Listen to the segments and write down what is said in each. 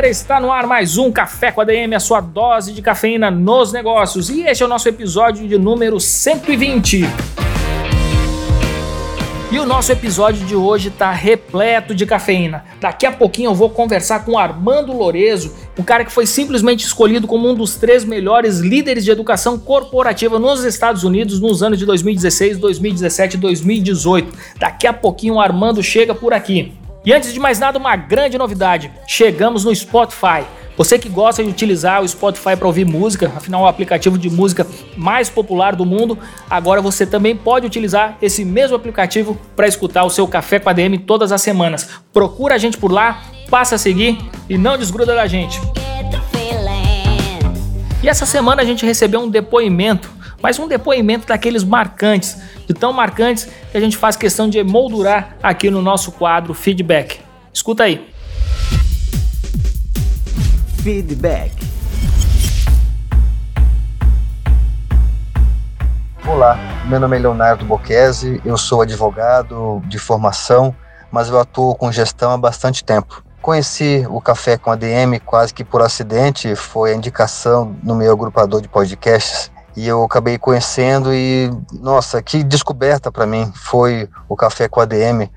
galera, está no ar mais um Café com ADM, a sua dose de cafeína nos negócios. E este é o nosso episódio de número 120. E o nosso episódio de hoje está repleto de cafeína. Daqui a pouquinho eu vou conversar com Armando Lorezo, um cara que foi simplesmente escolhido como um dos três melhores líderes de educação corporativa nos Estados Unidos nos anos de 2016, 2017 e 2018. Daqui a pouquinho o Armando chega por aqui. E antes de mais nada, uma grande novidade: chegamos no Spotify. Você que gosta de utilizar o Spotify para ouvir música, afinal é o aplicativo de música mais popular do mundo, agora você também pode utilizar esse mesmo aplicativo para escutar o seu Café com a DM todas as semanas. Procura a gente por lá, passa a seguir e não desgruda da gente. E essa semana a gente recebeu um depoimento, mas um depoimento daqueles marcantes, de tão marcantes que a gente faz questão de emoldurar aqui no nosso quadro Feedback. Escuta aí. Feedback. Olá, meu nome é Leonardo Bocchese, eu sou advogado de formação, mas eu atuo com gestão há bastante tempo. Conheci o Café com ADM quase que por acidente, foi a indicação no meu agrupador de podcasts e eu acabei conhecendo e nossa, que descoberta para mim foi o Café com ADM.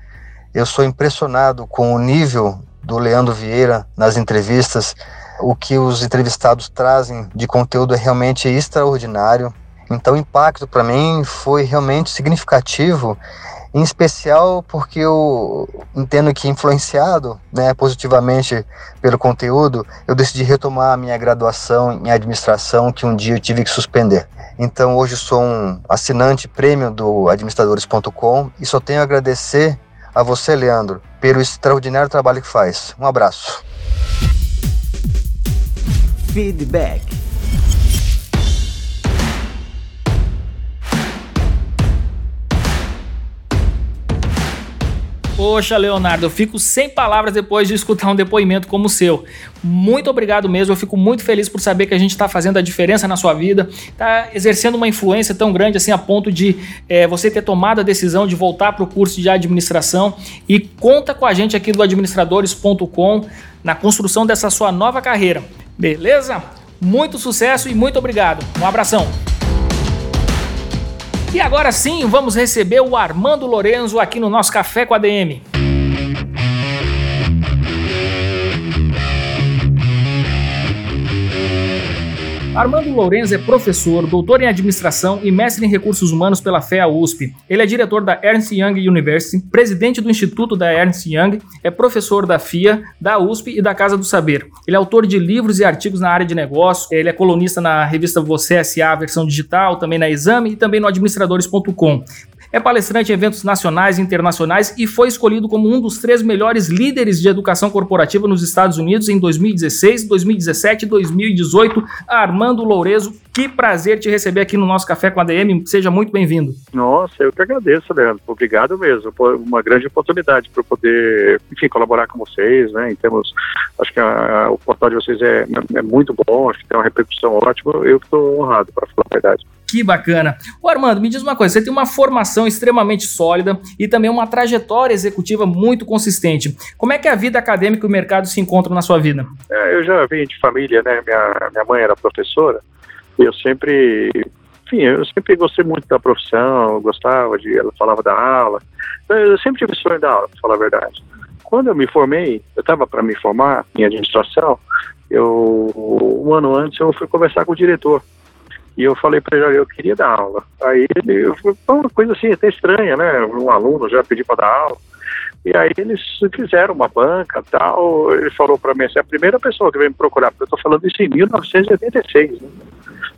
Eu sou impressionado com o nível do Leandro Vieira nas entrevistas o que os entrevistados trazem de conteúdo é realmente extraordinário. Então, o impacto para mim foi realmente significativo, em especial porque eu entendo que, influenciado né, positivamente pelo conteúdo, eu decidi retomar a minha graduação em administração, que um dia eu tive que suspender. Então, hoje sou um assinante prêmio do administradores.com e só tenho a agradecer a você, Leandro, pelo extraordinário trabalho que faz. Um abraço. Feedback. Poxa, Leonardo, eu fico sem palavras depois de escutar um depoimento como o seu. Muito obrigado mesmo, eu fico muito feliz por saber que a gente está fazendo a diferença na sua vida, está exercendo uma influência tão grande assim a ponto de é, você ter tomado a decisão de voltar para o curso de administração e conta com a gente aqui do administradores.com na construção dessa sua nova carreira. Beleza? Muito sucesso e muito obrigado. Um abração. E agora sim, vamos receber o Armando Lorenzo aqui no nosso Café com a DM. Armando Lourenço é professor, doutor em administração e mestre em recursos humanos pela FEA USP. Ele é diretor da Ernst Young University, presidente do Instituto da Ernst Young, é professor da FIA, da USP e da Casa do Saber. Ele é autor de livros e artigos na área de negócio, ele é colunista na revista Você SA, versão digital, também na Exame e também no administradores.com. É palestrante em eventos nacionais e internacionais e foi escolhido como um dos três melhores líderes de educação corporativa nos Estados Unidos em 2016, 2017 e 2018. Armando Lourezo, que prazer te receber aqui no nosso Café com a DM. Seja muito bem-vindo. Nossa, eu que agradeço, Leandro. Obrigado mesmo. Por uma grande oportunidade para poder, enfim, colaborar com vocês, né? Em termos, acho que a, a, o portal de vocês é, é muito bom, acho que tem uma repercussão ótima. Eu estou honrado, para falar a verdade. Que bacana. O Armando, me diz uma coisa, você tem uma formação extremamente sólida e também uma trajetória executiva muito consistente. Como é que a vida acadêmica e o mercado se encontram na sua vida? É, eu já vim de família, né? Minha, minha mãe era professora e eu sempre enfim, eu sempre gostei muito da profissão, gostava de, ela falava da aula, eu sempre tive sonho da aula, para falar a verdade. Quando eu me formei, eu estava para me formar em administração, eu, um ano antes eu fui conversar com o diretor, e eu falei para ele, eu queria dar aula. Aí ele, foi uma coisa assim, até estranha, né? Um aluno já pediu para dar aula. E aí eles fizeram uma banca tal. Ele falou para mim, assim, é a primeira pessoa que veio me procurar, porque eu estou falando isso em 1986, né?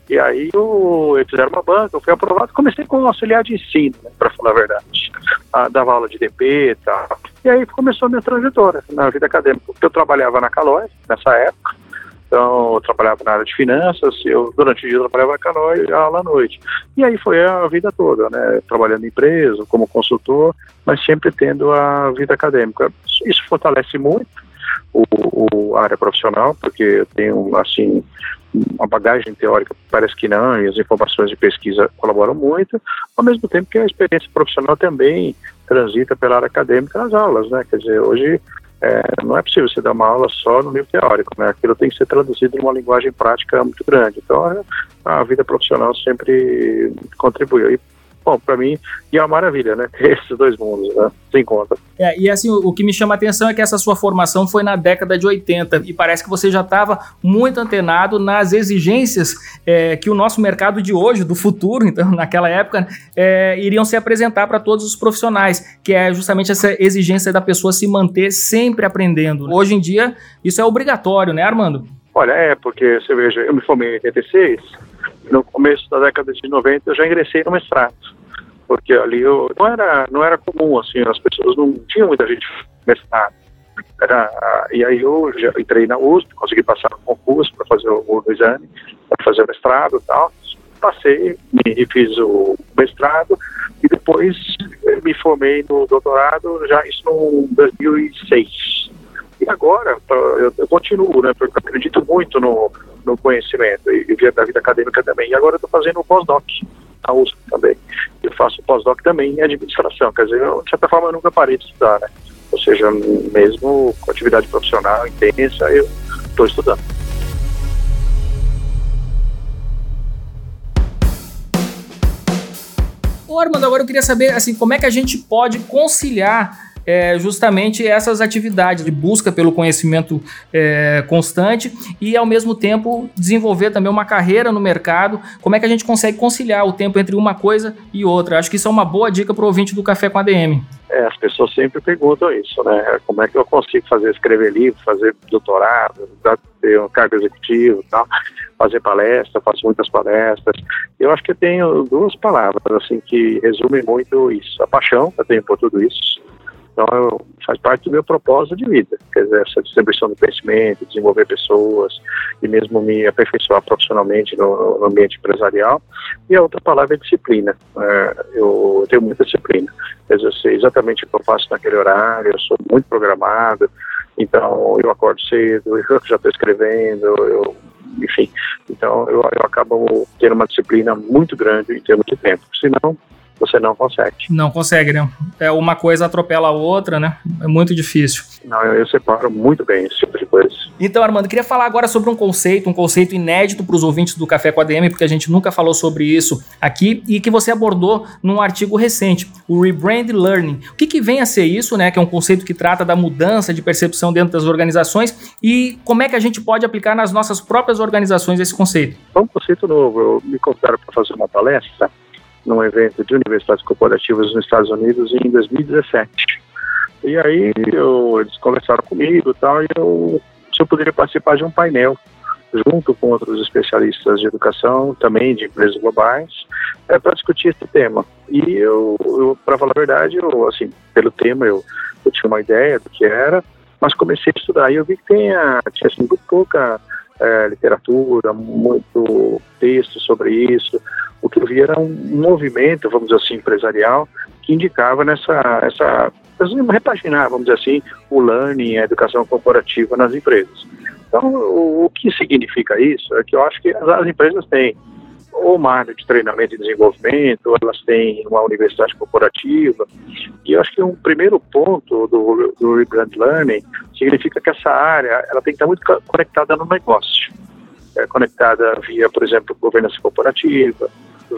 E aí eu, eles fizeram uma banca, eu fui aprovado, comecei com auxiliar de ensino, né, para falar a verdade. Ah, dava aula de DP e tal. E aí começou a minha trajetória na vida acadêmica, porque eu trabalhava na Calói nessa época, Então, eu trabalhava na área de finanças, eu durante o dia eu trabalhava canoa e aula à noite. E aí foi a vida toda, né? Trabalhando em empresa, como consultor, mas sempre tendo a vida acadêmica. Isso fortalece muito o, o, a área profissional, porque eu tenho, assim, uma bagagem teórica parece que não, e as informações de pesquisa colaboram muito, ao mesmo tempo que a experiência profissional também transita pela área acadêmica nas aulas, né? Quer dizer, hoje é, não é possível você dar uma aula só no nível teórico, né? Aquilo tem que ser traduzido numa linguagem prática muito grande. Então, a vida profissional sempre contribuiu. E bom, para mim, e é uma maravilha, né? Ter esses dois mundos, né? Sem conta. É, e assim, o, o, que me chama a atenção é que essa sua formação foi na década de 80 e parece que você já estava muito antenado nas exigências é, que o nosso mercado de hoje, do futuro, então, naquela época, é, iriam se apresentar para todos os profissionais, que é justamente essa exigência da pessoa se manter sempre aprendendo. Hoje em dia, isso é obrigatório, né, Armando? Olha, é, porque você veja, eu me formei em 86, no começo da década de 90 eu já ingressei no mestrado porque ali eu, não era não era comum assim as pessoas não tinham muita gente mestrado. Era, e aí eu já entrei na USP consegui passar no concurso para fazer o, o exame para fazer o mestrado e tal. Passei e fiz o mestrado e depois me formei no doutorado já isso no 2006 agora eu, eu continuo né porque eu acredito muito no, no conhecimento e, e da vida acadêmica também e agora eu estou fazendo o pós-doc na USP também. Eu faço pós-doc também em administração, quer dizer, eu, de certa forma eu nunca parei de estudar, né? Ou seja, mesmo com atividade profissional intensa, eu estou estudando. Ô Armando, agora eu queria saber assim, como é que a gente pode conciliar é, justamente essas atividades de busca pelo conhecimento é, constante e, ao mesmo tempo, desenvolver também uma carreira no mercado. Como é que a gente consegue conciliar o tempo entre uma coisa e outra? Acho que isso é uma boa dica para o ouvinte do Café com ADM. É, as pessoas sempre perguntam isso, né? Como é que eu consigo fazer, escrever livro, fazer doutorado, ter um cargo executivo tal, fazer palestra, faço muitas palestras. Eu acho que eu tenho duas palavras, assim, que resumem muito isso. A paixão, eu tenho por tudo isso, então, eu, faz parte do meu propósito de vida, quer dizer, essa distribuição do conhecimento, desenvolver pessoas e mesmo me aperfeiçoar profissionalmente no, no ambiente empresarial. E a outra palavra é disciplina. É, eu tenho muita disciplina. Quer dizer, eu sei exatamente o que eu faço naquele horário, eu sou muito programado, então eu acordo cedo, eu já estou escrevendo, eu enfim. Então eu, eu acabo tendo uma disciplina muito grande em termos de tempo. Senão, você não consegue. Não consegue, né? É uma coisa atropela a outra, né? É muito difícil. Não, eu, eu separo muito bem esse tipo de coisa. Então, Armando, queria falar agora sobre um conceito, um conceito inédito para os ouvintes do Café com a DM, porque a gente nunca falou sobre isso aqui e que você abordou num artigo recente, o Rebrand Learning. O que, que vem a ser isso, né? Que é um conceito que trata da mudança de percepção dentro das organizações e como é que a gente pode aplicar nas nossas próprias organizações esse conceito? É um conceito novo. Eu me convidaram para fazer uma palestra num evento de universidades corporativas nos Estados Unidos em 2017. E aí eu, eles conversaram comigo e tal, e eu, se eu poderia participar de um painel junto com outros especialistas de educação, também de empresas globais, é, para discutir esse tema. E eu, eu para falar a verdade, eu, assim, pelo tema eu, eu tinha uma ideia do que era, mas comecei a estudar e eu vi que tinha, tinha assim, muito pouca é, literatura, muito texto sobre isso, o que eu vi era um movimento, vamos dizer assim, empresarial, que indicava nessa, essa, repaginar, vamos dizer assim, o learning, a educação corporativa nas empresas. Então, o, o que significa isso é que eu acho que as, as empresas têm uma área de treinamento e desenvolvimento, elas têm uma universidade corporativa. E eu acho que um primeiro ponto do, do Rebrand Learning significa que essa área ela tem que estar muito conectada no negócio. É, conectada via, por exemplo, governança corporativa,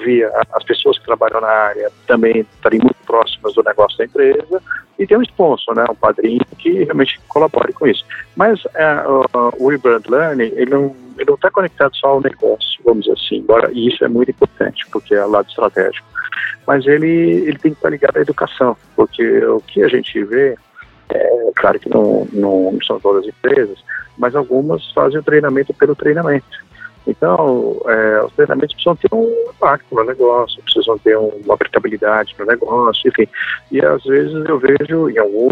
via as pessoas que trabalham na área também estarem muito próximas do negócio da empresa e ter um sponsor, né, um padrinho que realmente colabore com isso. Mas uh, o Rebrand Learning, ele não ele não está conectado só ao negócio, vamos dizer assim, embora, e isso é muito importante, porque é lado estratégico. Mas ele, ele tem que estar ligado à educação, porque o que a gente vê, é claro que não, não são todas as empresas, mas algumas fazem o treinamento pelo treinamento. Então, é, treinamentos precisam ter um impacto no negócio, precisam ter uma aplicabilidade no negócio, enfim. E às vezes eu vejo, em algum,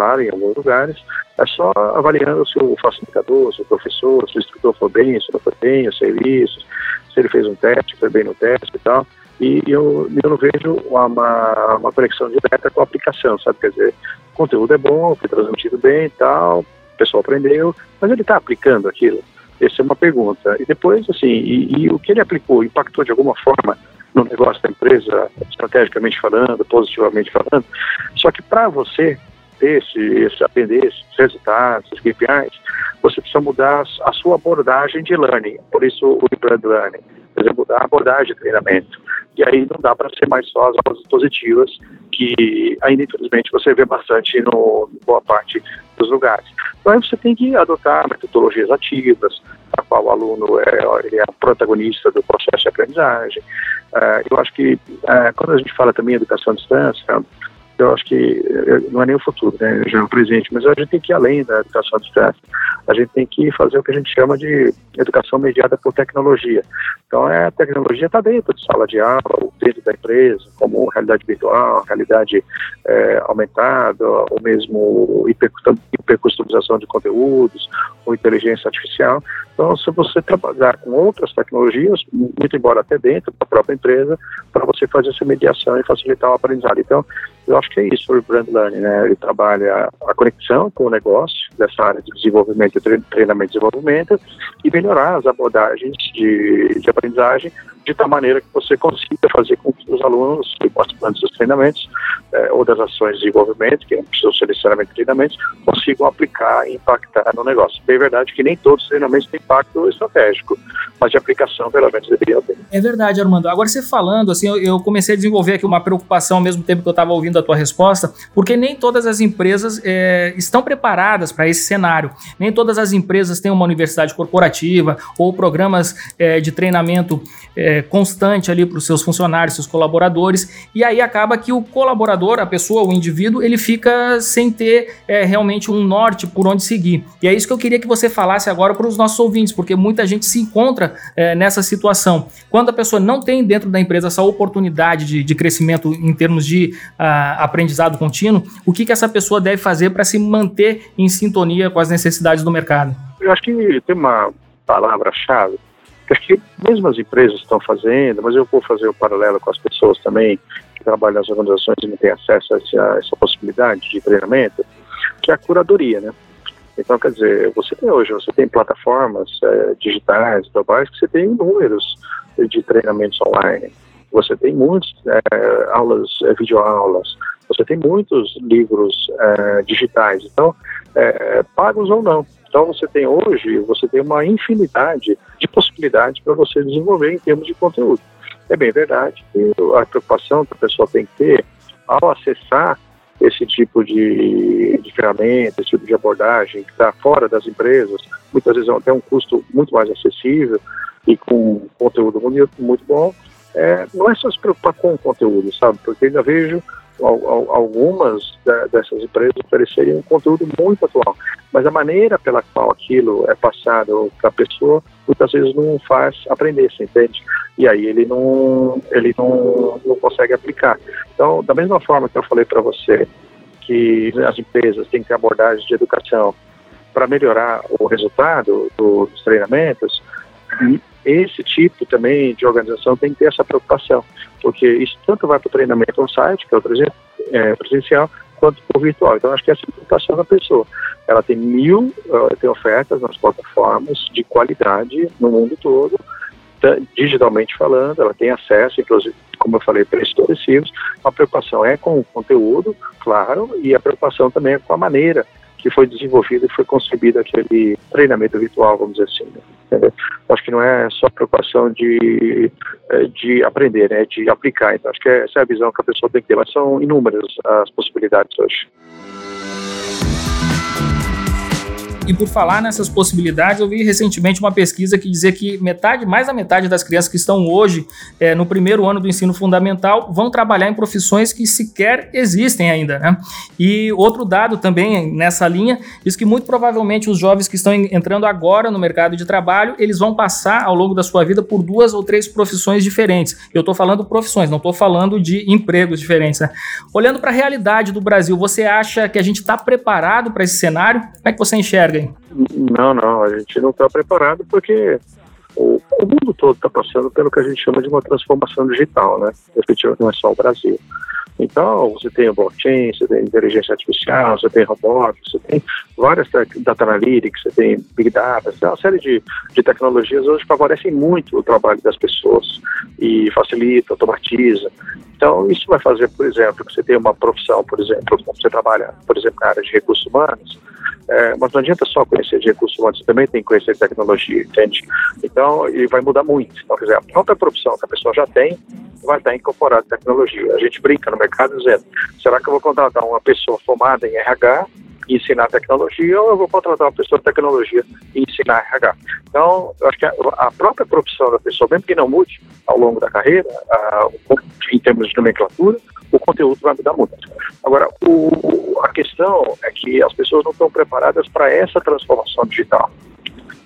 claro, em alguns lugares, é só avaliando se o facilitador, se o professor, se o instrutor foi bem, se não foi bem, o serviço, se ele fez um teste, foi bem no teste e tal. E eu, eu não vejo uma, uma conexão direta com a aplicação, sabe? Quer dizer, o conteúdo é bom, foi transmitido bem e tal, o pessoal aprendeu, mas ele está aplicando aquilo? Essa é uma pergunta. E depois, assim, e, e, o que ele aplicou impactou de alguma forma no negócio da empresa, estrategicamente falando, positivamente falando. Só que para você ter esse, esse, esses resultados, esses KPIs, você precisa mudar a sua abordagem de learning. Por isso o brand learning. Dizer, mudar a abordagem de treinamento. E aí não dá para ser mais só as aulas positivas, que ainda infelizmente você vê bastante no boa parte dos lugares. Então aí você tem que adotar metodologias ativas, a qual o aluno é, é protagonista do processo de aprendizagem. Uh, eu acho que uh, quando a gente fala também em educação à distância, eu acho que não é nem o futuro, né, já é o presente, mas a gente tem que ir além da educação à distância. A gente tem que fazer o que a gente chama de educação mediada por tecnologia. Então, é, a tecnologia está dentro de sala de aula, dentro da empresa, como realidade virtual, realidade é, aumentada, ou mesmo hipercustomização de conteúdos, ou inteligência artificial. Então, se você trabalhar com outras tecnologias, muito embora até dentro da própria empresa, para você fazer essa mediação e facilitar o aprendizado. Então, eu acho que é isso o Brand Learning, né? Ele trabalha a conexão com o negócio dessa área de desenvolvimento, treinamento e desenvolvimento e melhorar as abordagens de, de aprendizagem de tal maneira que você consiga fazer com que os alunos e participantes dos treinamentos eh, ou das ações de desenvolvimento, que não precisam ser necessariamente treinamentos, consigam aplicar e impactar no negócio. Bem é verdade que nem todos os treinamentos têm impacto estratégico, mas de aplicação, pelo menos, deveria ter. É verdade, Armando. Agora, você falando, assim, eu, comecei a desenvolver aqui uma preocupação ao mesmo tempo que eu estava ouvindo a tua resposta, porque nem todas as empresas é, estão preparadas para esse cenário. Nem todas as empresas têm uma universidade corporativa ou programas é, de treinamento é, constante ali para os seus funcionários, seus colaboradores, e aí acaba que o colaborador, a pessoa, o indivíduo, ele fica sem ter é, realmente um norte por onde seguir. E é isso que eu queria que você falasse agora para os nossos ouvintes, porque muita gente se encontra é, nessa situação. Quando a pessoa não tem dentro da empresa essa oportunidade de, de crescimento em termos de uh, aprendizado contínuo, o que, que essa pessoa deve fazer para se manter em sintonia com as necessidades do mercado? Eu acho que tem uma palavra-chave Acho que mesmo as empresas estão fazendo, mas eu vou fazer o paralelo com as pessoas também que trabalham nas organizações e não têm acesso a essa, a essa possibilidade de treinamento, que é a curadoria, né? Então, quer dizer, você tem hoje, você tem plataformas é, digitais, globais, que você tem números de treinamentos online. Você tem muitas é, aulas, é, videoaulas, você tem muitos livros é, digitais, então, é, pagos ou não. Então você tem hoje, você tem uma infinidade de possibilidades para você desenvolver em termos de conteúdo. É bem verdade que a preocupação que a pessoa tem que ter ao acessar esse tipo de, de ferramenta, esse tipo de abordagem que está fora das empresas, muitas vezes até um custo muito mais acessível e com conteúdo muito, muito bom, é, não é só se preocupar com o conteúdo, sabe? Porque ainda vejo algumas dessas empresas oferecerem um conteúdo muito atual, mas a maneira pela qual aquilo é passado para a pessoa muitas vezes não faz aprender, você entende? E aí ele não, ele não, não consegue aplicar. Então, da mesma forma que eu falei para você que as empresas têm que ter abordagens de educação para melhorar o resultado dos treinamentos, esse tipo também de organização tem que ter essa preocupação, porque isso tanto vai para o treinamento on-site, que é o é, presencial, quanto por virtual. Então, acho que essa é preocupação da pessoa. Ela tem mil, uh, tem ofertas nas plataformas de qualidade no mundo todo, digitalmente falando, ela tem acesso, inclusive, como eu falei, preços expressivos. A preocupação é com o conteúdo, claro, e a preocupação também é com a maneira que foi desenvolvido e foi concebido aquele treinamento virtual, vamos dizer assim. Né? Acho que não é só preocupação de, é, de aprender, né, de aplicar. Então, acho que essa é a visão que a pessoa tem que ter, mas são inúmeras as possibilidades hoje. E por falar nessas possibilidades, eu vi recentemente uma pesquisa que dizia que metade, mais da metade das crianças que estão hoje é, no primeiro ano do ensino fundamental vão trabalhar em profissões que sequer existem ainda, né? E outro dado também nessa linha diz que muito provavelmente os jovens que estão entrando agora no mercado de trabalho, eles vão passar ao longo da sua vida por duas ou três profissões diferentes. Eu estou falando profissões, não estou falando de empregos diferentes. Né? Olhando para a realidade do Brasil, você acha que a gente está preparado para esse cenário? Como é que você enxerga? Não, não, a gente não está preparado porque o, o mundo todo está passando pelo que a gente chama de uma transformação digital, né? Efetivamente não é só o Brasil. Então, você tem o blockchain, você tem inteligência artificial, você tem robótica, você tem várias data analytics, você tem big data, uma série de, de tecnologias hoje favorecem muito o trabalho das pessoas e facilita, automatiza. Então, isso vai fazer, por exemplo, que você tenha uma profissão, por exemplo, você trabalha, por exemplo, na área de recursos humanos, é, mas não adianta só conhecer de recursos humanos, você também tem que conhecer tecnologia, entende? Então, e vai mudar muito. Então, quer dizer, a própria profissão que a pessoa já tem vai estar incorporada em tecnologia. A gente brinca no mercado dizendo, será que eu vou contratar uma pessoa formada em RH e ensinar tecnologia ou eu vou contratar uma pessoa de tecnologia e ensinar RH? Então, eu acho que a, a própria profissão da pessoa, mesmo que não mude ao longo da carreira, a, em termos de nomenclatura, o conteúdo vai mudar muito. Agora, o, a questão é que as pessoas não estão preparadas para essa transformação digital,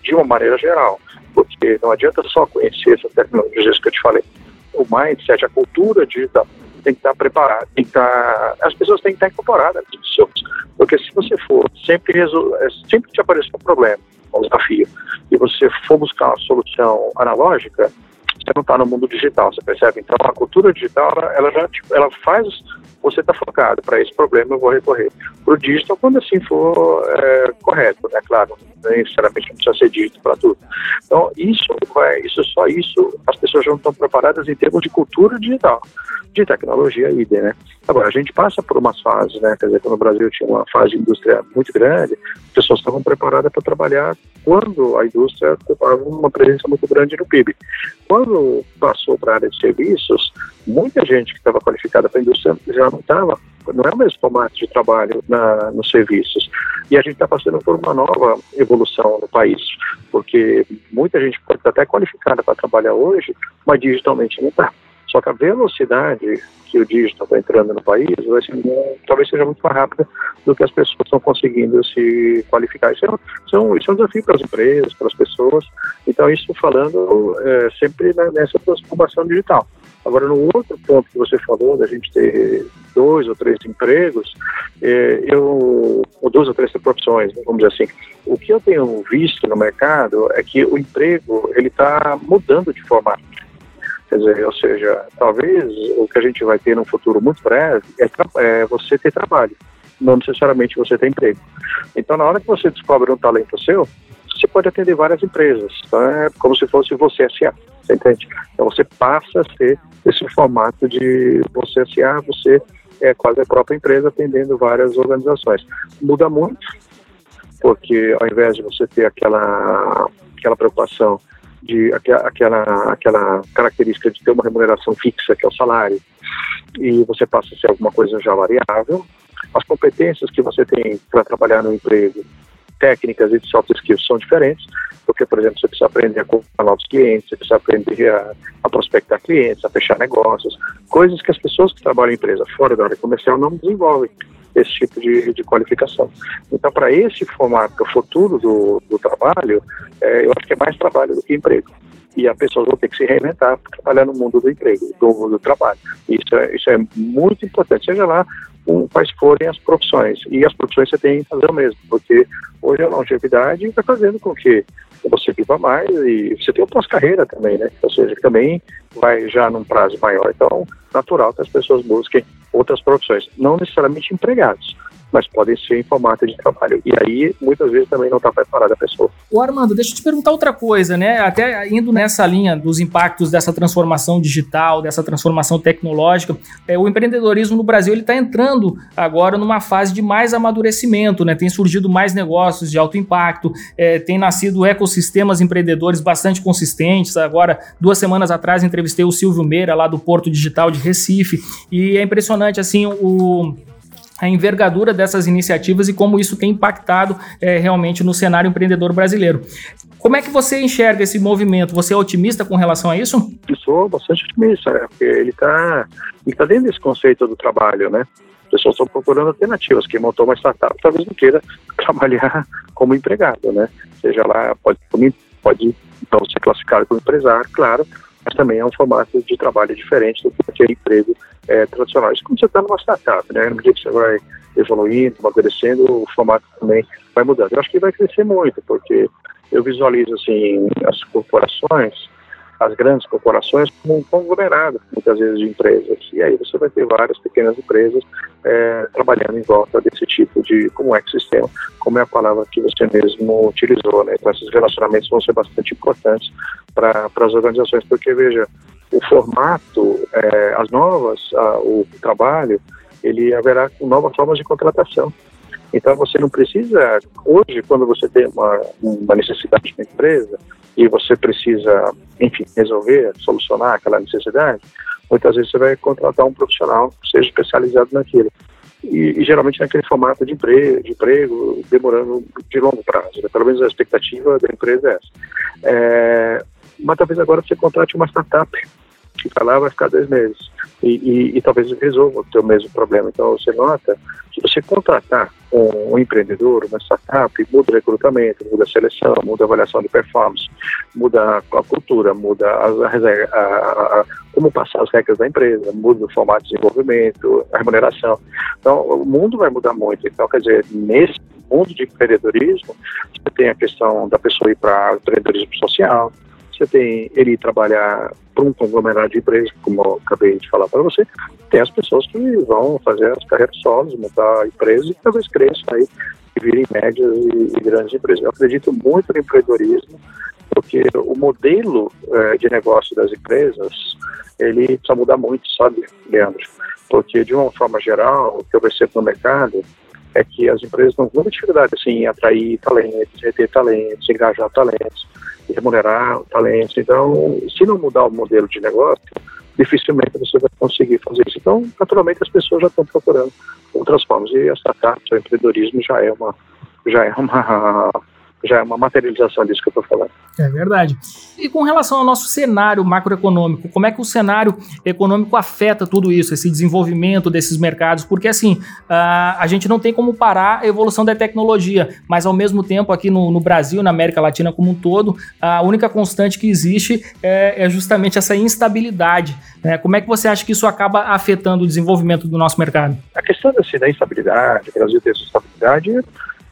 de uma maneira geral, porque não adianta só conhecer essas tecnologias que eu te falei. O mindset, a cultura digital, tem que estar preparada, tem que estar, as pessoas têm que estar incorporadas nisso, porque se você for sempre. É, sempre te aparecer um problema, um desafio, e você for buscar uma solução analógica, você não está no mundo digital, você percebe? Então a cultura digital, ela, ela já tipo, ela faz você está focado para esse problema, eu vou recorrer para o digital quando assim for é, correto, né? Claro, necessariamente não precisa ser dito para tudo. Então isso vai, isso só isso as pessoas não estão preparadas em termos de cultura digital, de tecnologia idem, né? Agora a gente passa por umas fases, né? Quer dizer, quando o Brasil tinha uma fase de indústria muito grande, as pessoas estavam preparadas para trabalhar quando a indústria ocupava uma presença muito grande no PIB. Quando passou para a área de serviços, muita gente que estava qualificada para a indústria já não estava, não é o mesmo formato de trabalho na, nos serviços. E a gente está passando por uma nova evolução no país, porque muita gente pode estar até qualificada para trabalhar hoje, mas digitalmente não está. Só que a velocidade que o digital está entrando no país vai ser, talvez seja muito mais rápida do que as pessoas estão conseguindo se qualificar. Isso é, isso é, um, isso é um desafio para as empresas, para as pessoas. Então, isso falando é, sempre nessa transformação digital. Agora, no outro ponto que você falou, da gente ter dois ou três empregos, é, eu, ou duas ou três profissões, vamos dizer assim, o que eu tenho visto no mercado é que o emprego ele está mudando de formato. Quer dizer, ou seja, talvez o que a gente vai ter no futuro muito breve é, é você ter trabalho, não necessariamente você ter emprego. Então, na hora que você descobre um talento seu, você pode atender várias empresas, tá? é como se fosse você SA, você entende? Então você passa a ser esse formato de você SA, você é quase a própria empresa atendendo várias organizações. Muda muito, porque ao invés de você ter aquela, aquela preocupação de aquela, aquela característica de ter uma remuneração fixa, que é o salário, e você passa a ser alguma coisa já variável, as competências que você tem para trabalhar no emprego técnicas e de soft skills são diferentes, porque, por exemplo, você precisa aprender a comprar novos clientes, você precisa aprender a, a, prospectar clientes, a fechar negócios, coisas que as pessoas que trabalham em empresa fora da área comercial não desenvolvem esse tipo de, de qualificação. Então, para esse formato, futuro do, do trabalho, é, eu acho que é mais trabalho do que emprego e as pessoas vão ter que se reinventar para trabalhar no mundo do emprego, do, do trabalho. Isso é, isso é muito importante, seja lá um, quais forem as profissões. E as profissões você tem que fazer o mesmo, porque hoje a longevidade está fazendo com que você viva mais e você tem o pós-carreira também, né? Ou seja, também vai já num prazo maior. Então, natural que as pessoas busquem outras profissões, não necessariamente empregados, mas podem ser em formato de trabalho. E aí, muitas vezes, também não está preparada a pessoa. O Armando, deixa eu te perguntar outra coisa, né? Até indo nessa linha dos impactos dessa transformação digital, dessa transformação tecnológica, é, o empreendedorismo no Brasil ele está entrando agora numa fase de mais amadurecimento, né? Tem surgido mais negócios de alto impacto, é, tem nascido ecossistemas empreendedores bastante consistentes. Agora, duas semanas atrás, entrevistei o Silvio Meira lá do Porto Digital de Recife e é impressionante assim o a envergadura dessas iniciativas e como isso tem impactado é, realmente no cenário empreendedor brasileiro. Como é que você enxerga esse movimento? Você é otimista com relação a isso? Eu sou bastante otimista, né? porque ele está ele tá dentro desse conceito do trabalho, né? As pessoas estão procurando alternativas. Quem montou uma startup talvez não queira trabalhar como empregado, né? Seja lá, pode, pode então, ser classificado como empresário, claro, também é um formato de trabalho diferente do que aquele emprego é, tradicional. Isso como você está numa startup, né? No dia que você vai evoluindo, amadurecendo, o formato também vai mudando. Eu acho que vai crescer muito, porque eu visualizo assim as corporações as grandes corporações como um conglomerado, muitas vezes, de empresas. E aí você vai ter várias pequenas empresas é, trabalhando em volta desse tipo de, como ecossistema, como é a palavra que você mesmo utilizou. Né? Então, esses relacionamentos vão ser bastante importantes para as organizações, porque, veja, o formato, é, as novas, a, o trabalho, ele haverá novas formas de contratação. Então você não precisa, hoje, quando você tem uma, uma necessidade na empresa, e você precisa, enfim, resolver, solucionar aquela necessidade, muitas vezes você vai contratar um profissional que seja especializado naquilo. E, e geralmente naquele formato de emprego, de emprego, demorando de longo prazo. Né? Pelo menos a expectativa da empresa é essa. É, mas talvez agora você contrate uma startup está lá vai ficar dois meses e, e, e talvez resolva o teu mesmo problema. Então você nota que você contratar um, um, empreendedor, uma startup, muda o recrutamento, muda a seleção, muda a avaliação de performance, muda a cultura, muda a, a, a, como passar as regras da empresa, muda o formato de desenvolvimento, a remuneração. Então, o mundo vai mudar muito. Então, quer dizer, nesse mundo de empreendedorismo, você tem a questão da pessoa ir para empreendedorismo social, você tem ele trabalhar para um conglomerado de empresas, como eu acabei de falar para você, tem as pessoas que vão fazer as carreiras solos, montar a empresa e talvez cresçam aí e virem médias e, e, grandes empresas. Eu acredito muito no empreendedorismo, porque o modelo é, de negócio das empresas, ele precisa mudar muito, sabe, Leandro? Porque, de uma forma geral, o que eu percebo no mercado é que as empresas estão com muita dificuldade assim, em atrair talentos, reter talentos, engajar talentos remunerar o talento. Então, se não mudar o modelo de negócio, dificilmente você vai conseguir fazer isso. Então, naturalmente, as pessoas já estão procurando outras formas. E a startup, o empreendedorismo já é uma, já é uma já é uma materialização disso que eu estou falando. É verdade. E com relação ao nosso cenário macroeconômico, como é que o cenário econômico afeta tudo isso, esse desenvolvimento desses mercados? Porque assim, a, a gente não tem como parar a evolução da tecnologia, mas ao mesmo tempo aqui no, no Brasil, na América Latina como um todo, a única constante que existe é, é justamente essa instabilidade. Né? Como é que você acha que isso acaba afetando o desenvolvimento do nosso mercado? A questão assim, da instabilidade, o Brasil ter essa instabilidade,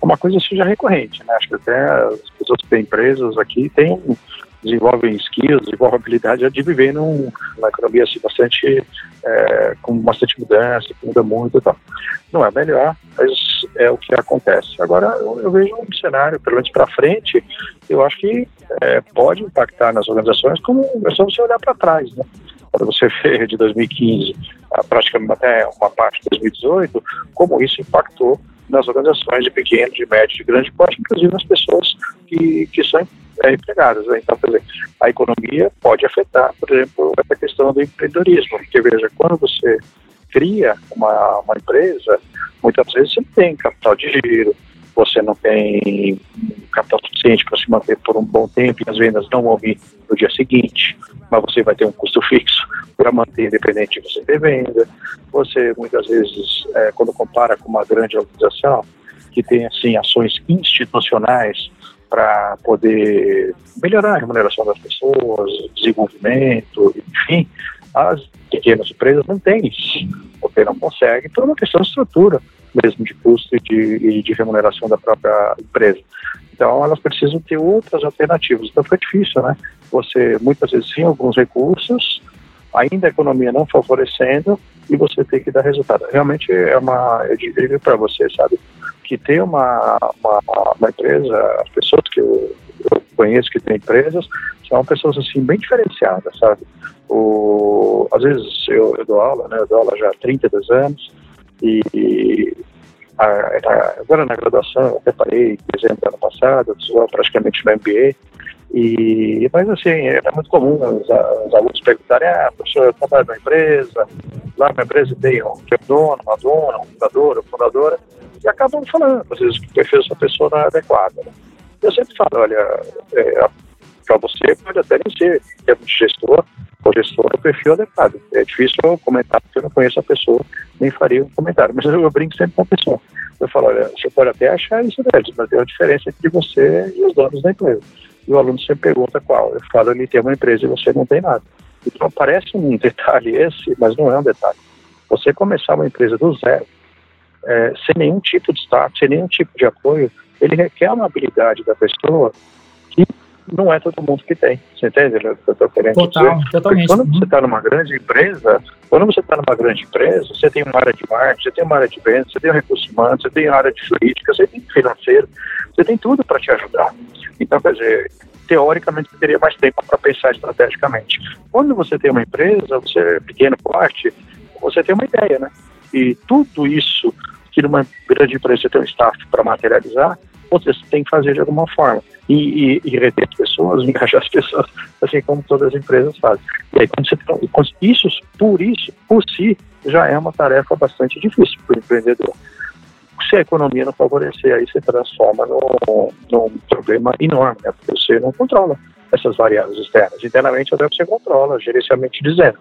uma coisa seja recorrente, né? Acho que até as pessoas que têm empresas aqui têm desenvolvem skills, desenvolvem habilidade de viver num, numa economia assim, bastante é, com bastante mudança, que muda muito e tal. Não é melhor, mas é o que acontece. Agora eu, eu vejo um cenário, pelo menos para frente, eu acho que é, pode impactar nas organizações como é só você olhar para trás, né? Quando você vê de 2015, praticamente até uma parte de 2018, como isso impactou nas organizações de pequeno, de médio, de grande porte, inclusive nas pessoas que, que são é, empregadas. Né? Então, por exemplo, a economia pode afetar, por exemplo, essa questão do empreendedorismo, porque, veja, quando você cria uma, uma empresa, muitas vezes você não tem capital de giro, você não tem capital suficiente para se manter por um bom tempo e as vendas não vão vir no dia seguinte, mas você vai ter um custo fixo para manter independente de você ter venda. Você, muitas vezes, é, quando compara com uma grande organização, que tem, assim, ações institucionais para poder melhorar a remuneração das pessoas, desenvolvimento, enfim, as pequenas empresas não têm isso, porque não conseguem por uma questão de estrutura mesmo de custo e de, de remuneração da própria empresa. Então, elas precisam ter outras alternativas. Então, foi difícil, né? Você, muitas vezes, tem alguns recursos, ainda a economia não favorecendo, e você tem que dar resultado. Realmente é uma, eu diria para você, sabe, que ter uma, uma, uma, empresa, as pessoas que conheço que têm empresas, são pessoas assim bem diferenciadas, sabe? O, às vezes eu, eu dou aula, né? Eu dou aula já há 32 anos e a, a, agora na graduação, eu até parei em dezembro do ano passado, eu praticamente no MBA, E, mas assim, é muito comum os, os alunos perguntarem, ah, professor, eu trabalho na empresa, lá na empresa tem um, tem um dono, uma dona, um fundador, uma fundadora, e acabam falando, às vezes, que o perfil dessa pessoa não é adequado. Né? Eu sempre falo, olha, é, para você pode até nem ser de gestor ou gestor o perfil adequado. É difícil eu comentar porque eu não conheço a pessoa, nem faria um comentário. Mas eu, eu brinco sempre com a pessoa. Eu falo, olha, você pode até achar isso dele, mas tem uma diferença entre você e os donos da empresa. E o aluno sempre pergunta qual. Eu falo, ele tem uma empresa e você não tem nada. Então parece um detalhe esse, mas não é um detalhe. Você começar uma empresa do zero, é, sem nenhum tipo de status, sem nenhum tipo de apoio, ele requer uma habilidade da pessoa que não é todo mundo que tem. Você entende o que eu estou querendo Total, dizer? Totalmente. Porque quando você está numa grande empresa, quando você está numa grande empresa, você tem uma área de marketing, você tem uma área de vendas, você tem um recurso humano, você tem uma área de jurídica, você tem financeiro, você tem tudo para te ajudar. Então, quer dizer, teoricamente você teria mais tempo para pensar estrategicamente. Quando você tem uma empresa, você é pequeno porte, você tem uma ideia, né? E tudo isso que numa grande empresa você tem um staff para materializar, você tem que fazer de alguma forma. E, e, e reter as pessoas, engajar as pessoas, assim como todas as empresas fazem. E aí, quando você, isso, por isso, por si, já é uma tarefa bastante difícil para o empreendedor. Se a economia não favorecer, aí você transforma num, num problema enorme, né? porque você não controla essas variáveis externas. Internamente até você controla, gerencialmente dizendo,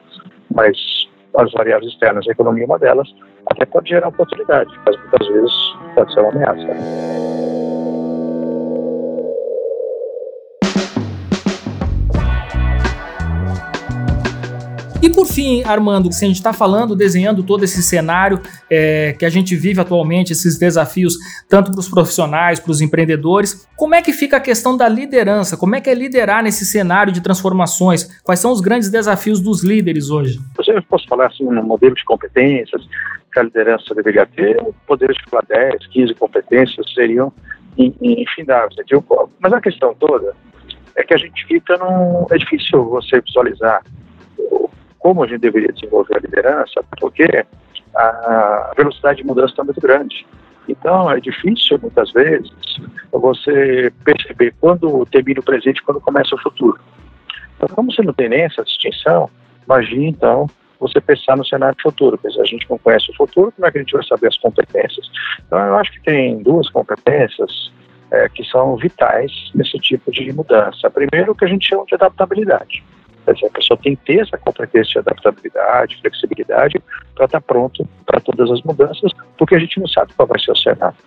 mas as variáveis externas, a economia é uma delas, até pode gerar oportunidade, mas muitas vezes pode ser uma ameaça. E por fim, Armando, se a gente está falando, desenhando todo esse cenário é, que a gente vive atualmente, esses desafios, tanto para os profissionais, para os empreendedores, como é que fica a questão da liderança? Como é que é liderar nesse cenário de transformações? Quais são os grandes desafios dos líderes hoje? Eu posso falar assim, no modelo de competências que a liderança deveria ter, poderes de falar 10, 15 competências seriam infindáveis. Mas a questão toda é que a gente fica num. É difícil você visualizar como a gente deveria desenvolver a liderança, porque a velocidade de mudança está muito grande. Então, é difícil, muitas vezes, você perceber quando termina o presente e quando começa o futuro. Então, como você não tem nem essa distinção, imagine, então, você pensar no cenário futuro. Se a gente não conhece o futuro, como é que a gente vai saber as competências? Então, eu acho que tem duas competências é, que são vitais nesse tipo de mudança. Primeiro, o que a gente chama de adaptabilidade. Quer dizer, a pessoa tem que ter essa competência de adaptabilidade, flexibilidade, para estar tá pronto para todas as mudanças, porque a gente não sabe qual vai ser o cenário.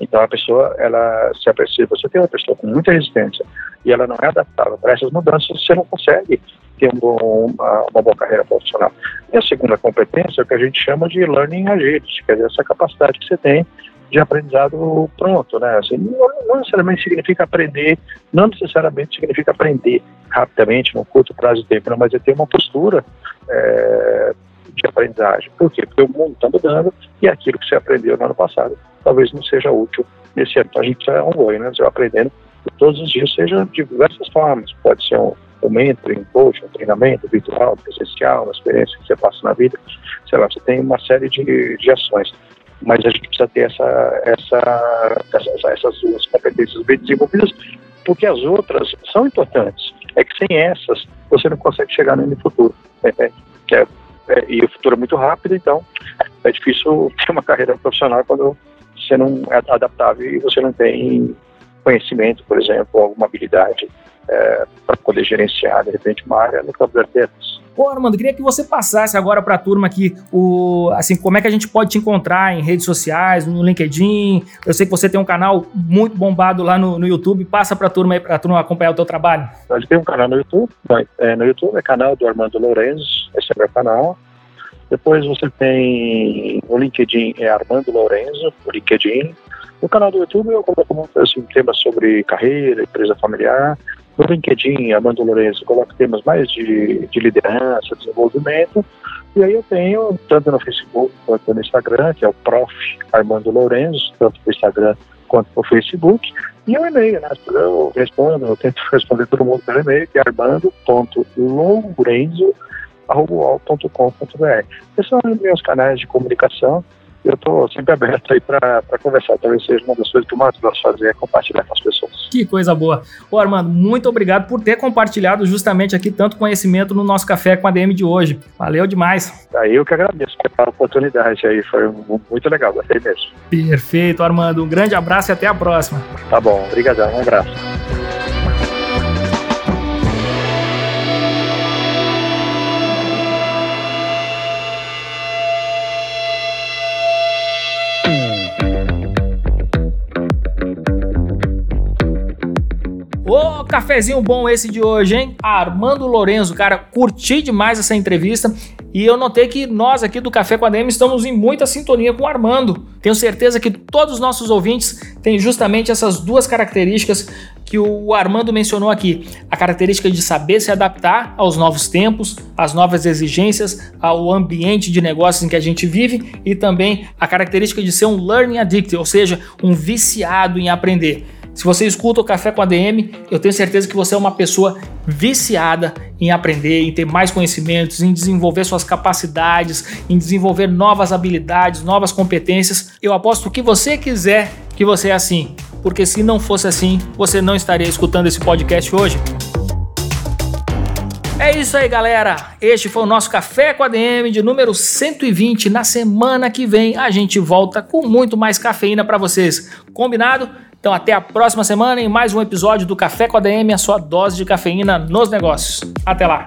Então a pessoa, ela se apercebe, você tem uma pessoa com muita resistência e ela não é adaptável para essas mudanças, você não consegue ter um bom, uma, uma, boa carreira profissional. E a segunda competência é o que a gente chama de learning agility, quer dizer, essa capacidade que você tem de aprendizado pronto, né? Assim, não, não, necessariamente significa aprender, não necessariamente significa aprender rapidamente, num curto prazo de tempo, não, mas é ter uma postura é, de aprendizagem. Por quê? Porque o mundo está mudando e aquilo que você aprendeu no ano passado talvez não seja útil nesse ano. Então a gente precisa ongoing, né? Você vai aprendendo todos os dias, seja de diversas formas. Pode ser um, um mentoring, um coach, um treinamento virtual, presencial, uma experiência que você passa na vida. Sei lá, você tem uma série de, de ações mas a gente precisa ter essa, essa, essa, essas duas competências bem desenvolvidas, porque as outras são importantes. É que sem essas você não consegue chegar no futuro. Né? É, é, e o futuro é muito rápido, então é difícil ter uma carreira profissional quando você não é adaptável e você não tem conhecimento, por exemplo, alguma habilidade é, para poder gerenciar, de repente, uma área no campo das arquitetos. Pô, Armando, queria que você passasse agora para a turma aqui o, assim, como é que a gente pode te encontrar em redes sociais, no LinkedIn. Eu sei que você tem um canal muito bombado lá no, no YouTube. Passa para a turma aí, para a turma acompanhar o teu trabalho. A gente tem um canal no YouTube. É, no YouTube é canal do Armando Lourenço, esse é meu canal. Depois você tem o LinkedIn, é Armando Lourenço, o LinkedIn. No canal do YouTube eu coloco assim, temas sobre carreira, empresa familiar. No LinkedIn, Armando Lourenço, coloco temas mais de, de liderança, desenvolvimento. E aí eu tenho, tanto no Facebook quanto no Instagram, que é o Prof. Armando Lourenço, tanto no Instagram quanto no Facebook. E o e-mail, né? Eu respondo, eu tento responder todo mundo pelo e-mail, que é armando.lourenzo.com.br. Esses são os meus canais de comunicação eu estou sempre aberto aí para conversar. Talvez seja uma das coisas que eu mais gosto de fazer, é compartilhar com as pessoas. Que coisa boa. Ô Armando, muito obrigado por ter compartilhado justamente aqui tanto conhecimento no nosso café com a DM de hoje. Valeu demais. Aí eu que agradeço pela oportunidade aí, foi muito legal, gostei mesmo. Perfeito, Armando. Um grande abraço e até a próxima. Tá bom, obrigadão, um abraço. Cafezinho bom esse de hoje, hein? Armando Lorenzo, cara, curti demais essa entrevista e eu notei que nós aqui do Café com a DM estamos em muita sintonia com o Armando. Tenho certeza que todos os nossos ouvintes têm justamente essas duas características que o Armando mencionou aqui: a característica de saber se adaptar aos novos tempos, às novas exigências, ao ambiente de negócios em que a gente vive e também a característica de ser um learning addict, ou seja, um viciado em aprender. Se você escuta o Café com a DM, eu tenho certeza que você é uma pessoa viciada em aprender, em ter mais conhecimentos, em desenvolver suas capacidades, em desenvolver novas habilidades, novas competências. Eu aposto que você quiser que você é assim, porque se não fosse assim, você não estaria escutando esse podcast hoje. É isso aí, galera. Este foi o nosso Café com a DM de número 120. Na semana que vem a gente volta com muito mais cafeína para vocês. Combinado? Então até a próxima semana em mais um episódio do Café com a DM, a sua dose de cafeína nos negócios. Até lá.